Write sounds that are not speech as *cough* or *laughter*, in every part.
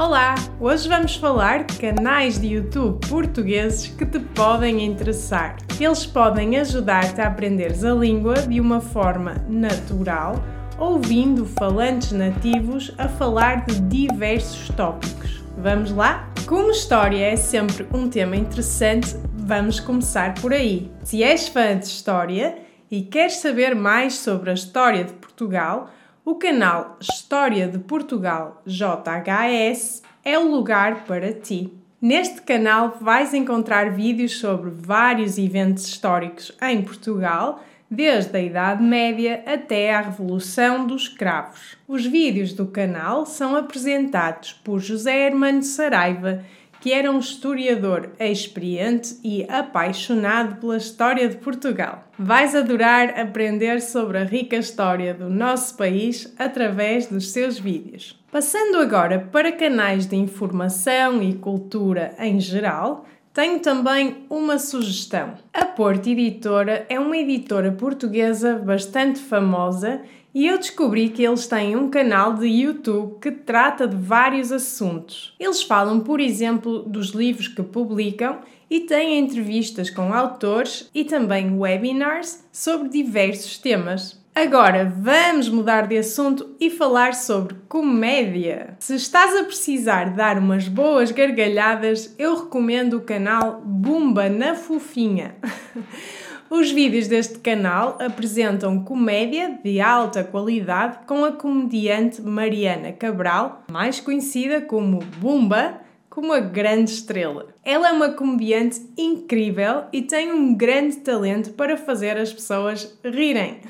Olá! Hoje vamos falar de canais de YouTube portugueses que te podem interessar. Eles podem ajudar-te a aprenderes a língua de uma forma natural, ouvindo falantes nativos a falar de diversos tópicos. Vamos lá? Como história é sempre um tema interessante, vamos começar por aí. Se és fã de história e queres saber mais sobre a história de Portugal, o canal História de Portugal JHS é o lugar para ti. Neste canal vais encontrar vídeos sobre vários eventos históricos em Portugal, desde a Idade Média até à Revolução dos Cravos. Os vídeos do canal são apresentados por José Hermano Saraiva que era um historiador experiente e apaixonado pela história de Portugal. Vais adorar aprender sobre a rica história do nosso país através dos seus vídeos. Passando agora para canais de informação e cultura em geral, tenho também uma sugestão. A Porto Editora é uma editora portuguesa bastante famosa e eu descobri que eles têm um canal de YouTube que trata de vários assuntos. Eles falam, por exemplo, dos livros que publicam e têm entrevistas com autores e também webinars sobre diversos temas. Agora vamos mudar de assunto e falar sobre comédia. Se estás a precisar dar umas boas gargalhadas, eu recomendo o canal Bumba na Fofinha. *laughs* Os vídeos deste canal apresentam comédia de alta qualidade com a comediante Mariana Cabral, mais conhecida como Bumba, como a grande estrela. Ela é uma comediante incrível e tem um grande talento para fazer as pessoas rirem.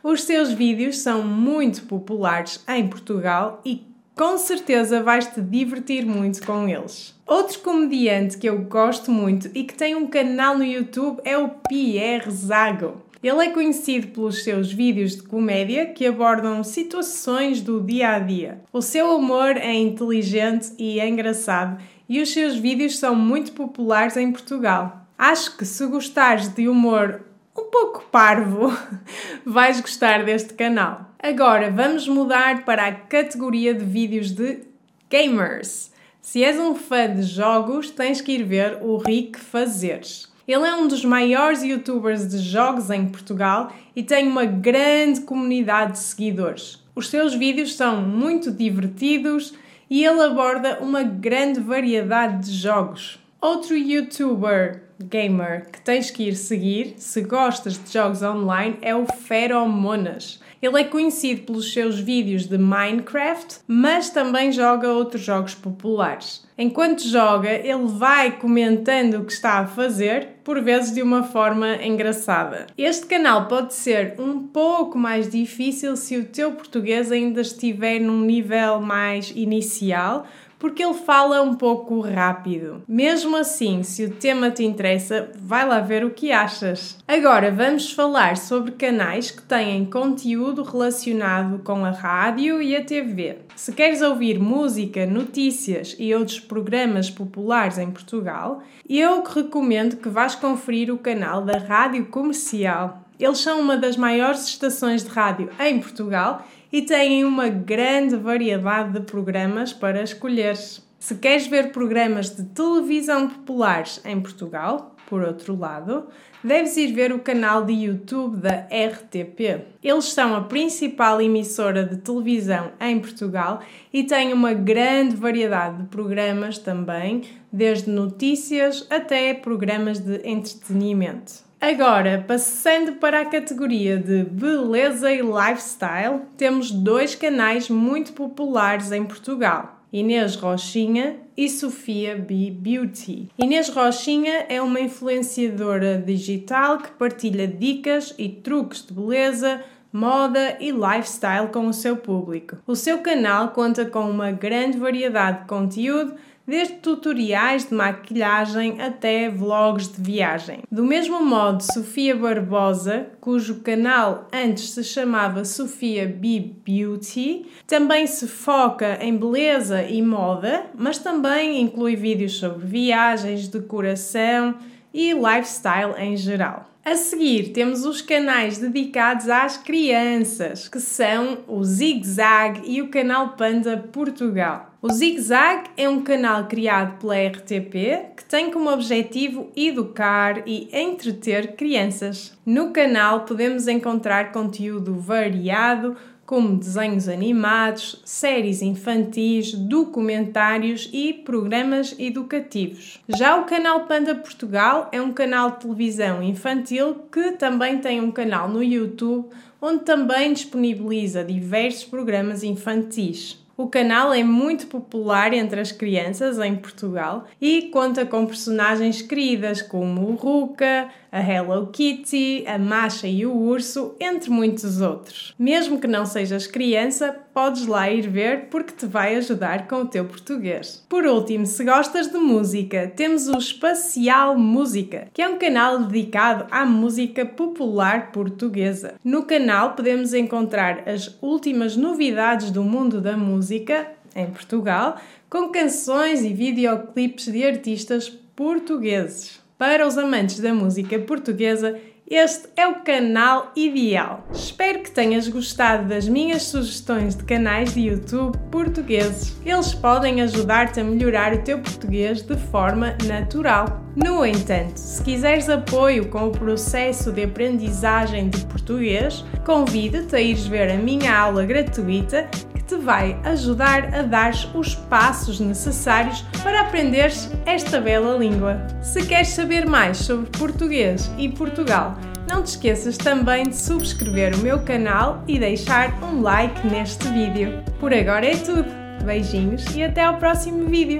Os seus vídeos são muito populares em Portugal e com certeza vais te divertir muito com eles. Outro comediante que eu gosto muito e que tem um canal no YouTube é o Pierre Zago. Ele é conhecido pelos seus vídeos de comédia que abordam situações do dia a dia. O seu humor é inteligente e engraçado e os seus vídeos são muito populares em Portugal. Acho que se gostares de humor um pouco parvo, *laughs* vais gostar deste canal. Agora vamos mudar para a categoria de vídeos de gamers. Se és um fã de jogos, tens que ir ver o Rick Fazeres. Ele é um dos maiores youtubers de jogos em Portugal e tem uma grande comunidade de seguidores. Os seus vídeos são muito divertidos e ele aborda uma grande variedade de jogos. Outro youtuber gamer que tens que ir seguir se gostas de jogos online é o Feromonas. Ele é conhecido pelos seus vídeos de Minecraft, mas também joga outros jogos populares. Enquanto joga, ele vai comentando o que está a fazer, por vezes de uma forma engraçada. Este canal pode ser um pouco mais difícil se o teu português ainda estiver num nível mais inicial, porque ele fala um pouco rápido. Mesmo assim, se o tema te interessa, vai lá ver o que achas. Agora vamos falar sobre canais que têm conteúdo relacionado com a rádio e a TV. Se queres ouvir música, notícias e outros programas populares em Portugal, eu recomendo que vás conferir o canal da Rádio Comercial. Eles são uma das maiores estações de rádio em Portugal e têm uma grande variedade de programas para escolheres. Se queres ver programas de televisão populares em Portugal, por outro lado, deves ir ver o canal de YouTube da RTP. Eles são a principal emissora de televisão em Portugal e têm uma grande variedade de programas também, desde notícias até programas de entretenimento. Agora, passando para a categoria de beleza e lifestyle, temos dois canais muito populares em Portugal. Inês Rochinha e Sofia B Beauty. Inês Rochinha é uma influenciadora digital que partilha dicas e truques de beleza, moda e lifestyle com o seu público. O seu canal conta com uma grande variedade de conteúdo desde tutoriais de maquilhagem até vlogs de viagem. Do mesmo modo, Sofia Barbosa, cujo canal antes se chamava Sofia B Beauty, também se foca em beleza e moda, mas também inclui vídeos sobre viagens, decoração e lifestyle em geral. A seguir, temos os canais dedicados às crianças, que são o Zig Zag e o canal Panda Portugal. O Zig Zag é um canal criado pela RTP que tem como objetivo educar e entreter crianças. No canal podemos encontrar conteúdo variado como desenhos animados, séries infantis, documentários e programas educativos. Já o canal Panda Portugal é um canal de televisão infantil que também tem um canal no YouTube onde também disponibiliza diversos programas infantis. O canal é muito popular entre as crianças em Portugal e conta com personagens queridas como o Ruka, a Hello Kitty, a Masha e o Urso, entre muitos outros. Mesmo que não sejas criança, podes lá ir ver porque te vai ajudar com o teu português. Por último, se gostas de música, temos o Espacial Música, que é um canal dedicado à música popular portuguesa. No canal podemos encontrar as últimas novidades do mundo da música em Portugal, com canções e videoclipes de artistas portugueses. Para os amantes da música portuguesa, este é o canal ideal. Espero que tenhas gostado das minhas sugestões de canais de YouTube portugueses. Eles podem ajudar-te a melhorar o teu português de forma natural. No entanto, se quiseres apoio com o processo de aprendizagem de português, convido-te a ires ver a minha aula gratuita te vai ajudar a dar os passos necessários para aprenderes esta bela língua. Se queres saber mais sobre português e Portugal, não te esqueças também de subscrever o meu canal e deixar um like neste vídeo. Por agora é tudo. Beijinhos e até ao próximo vídeo.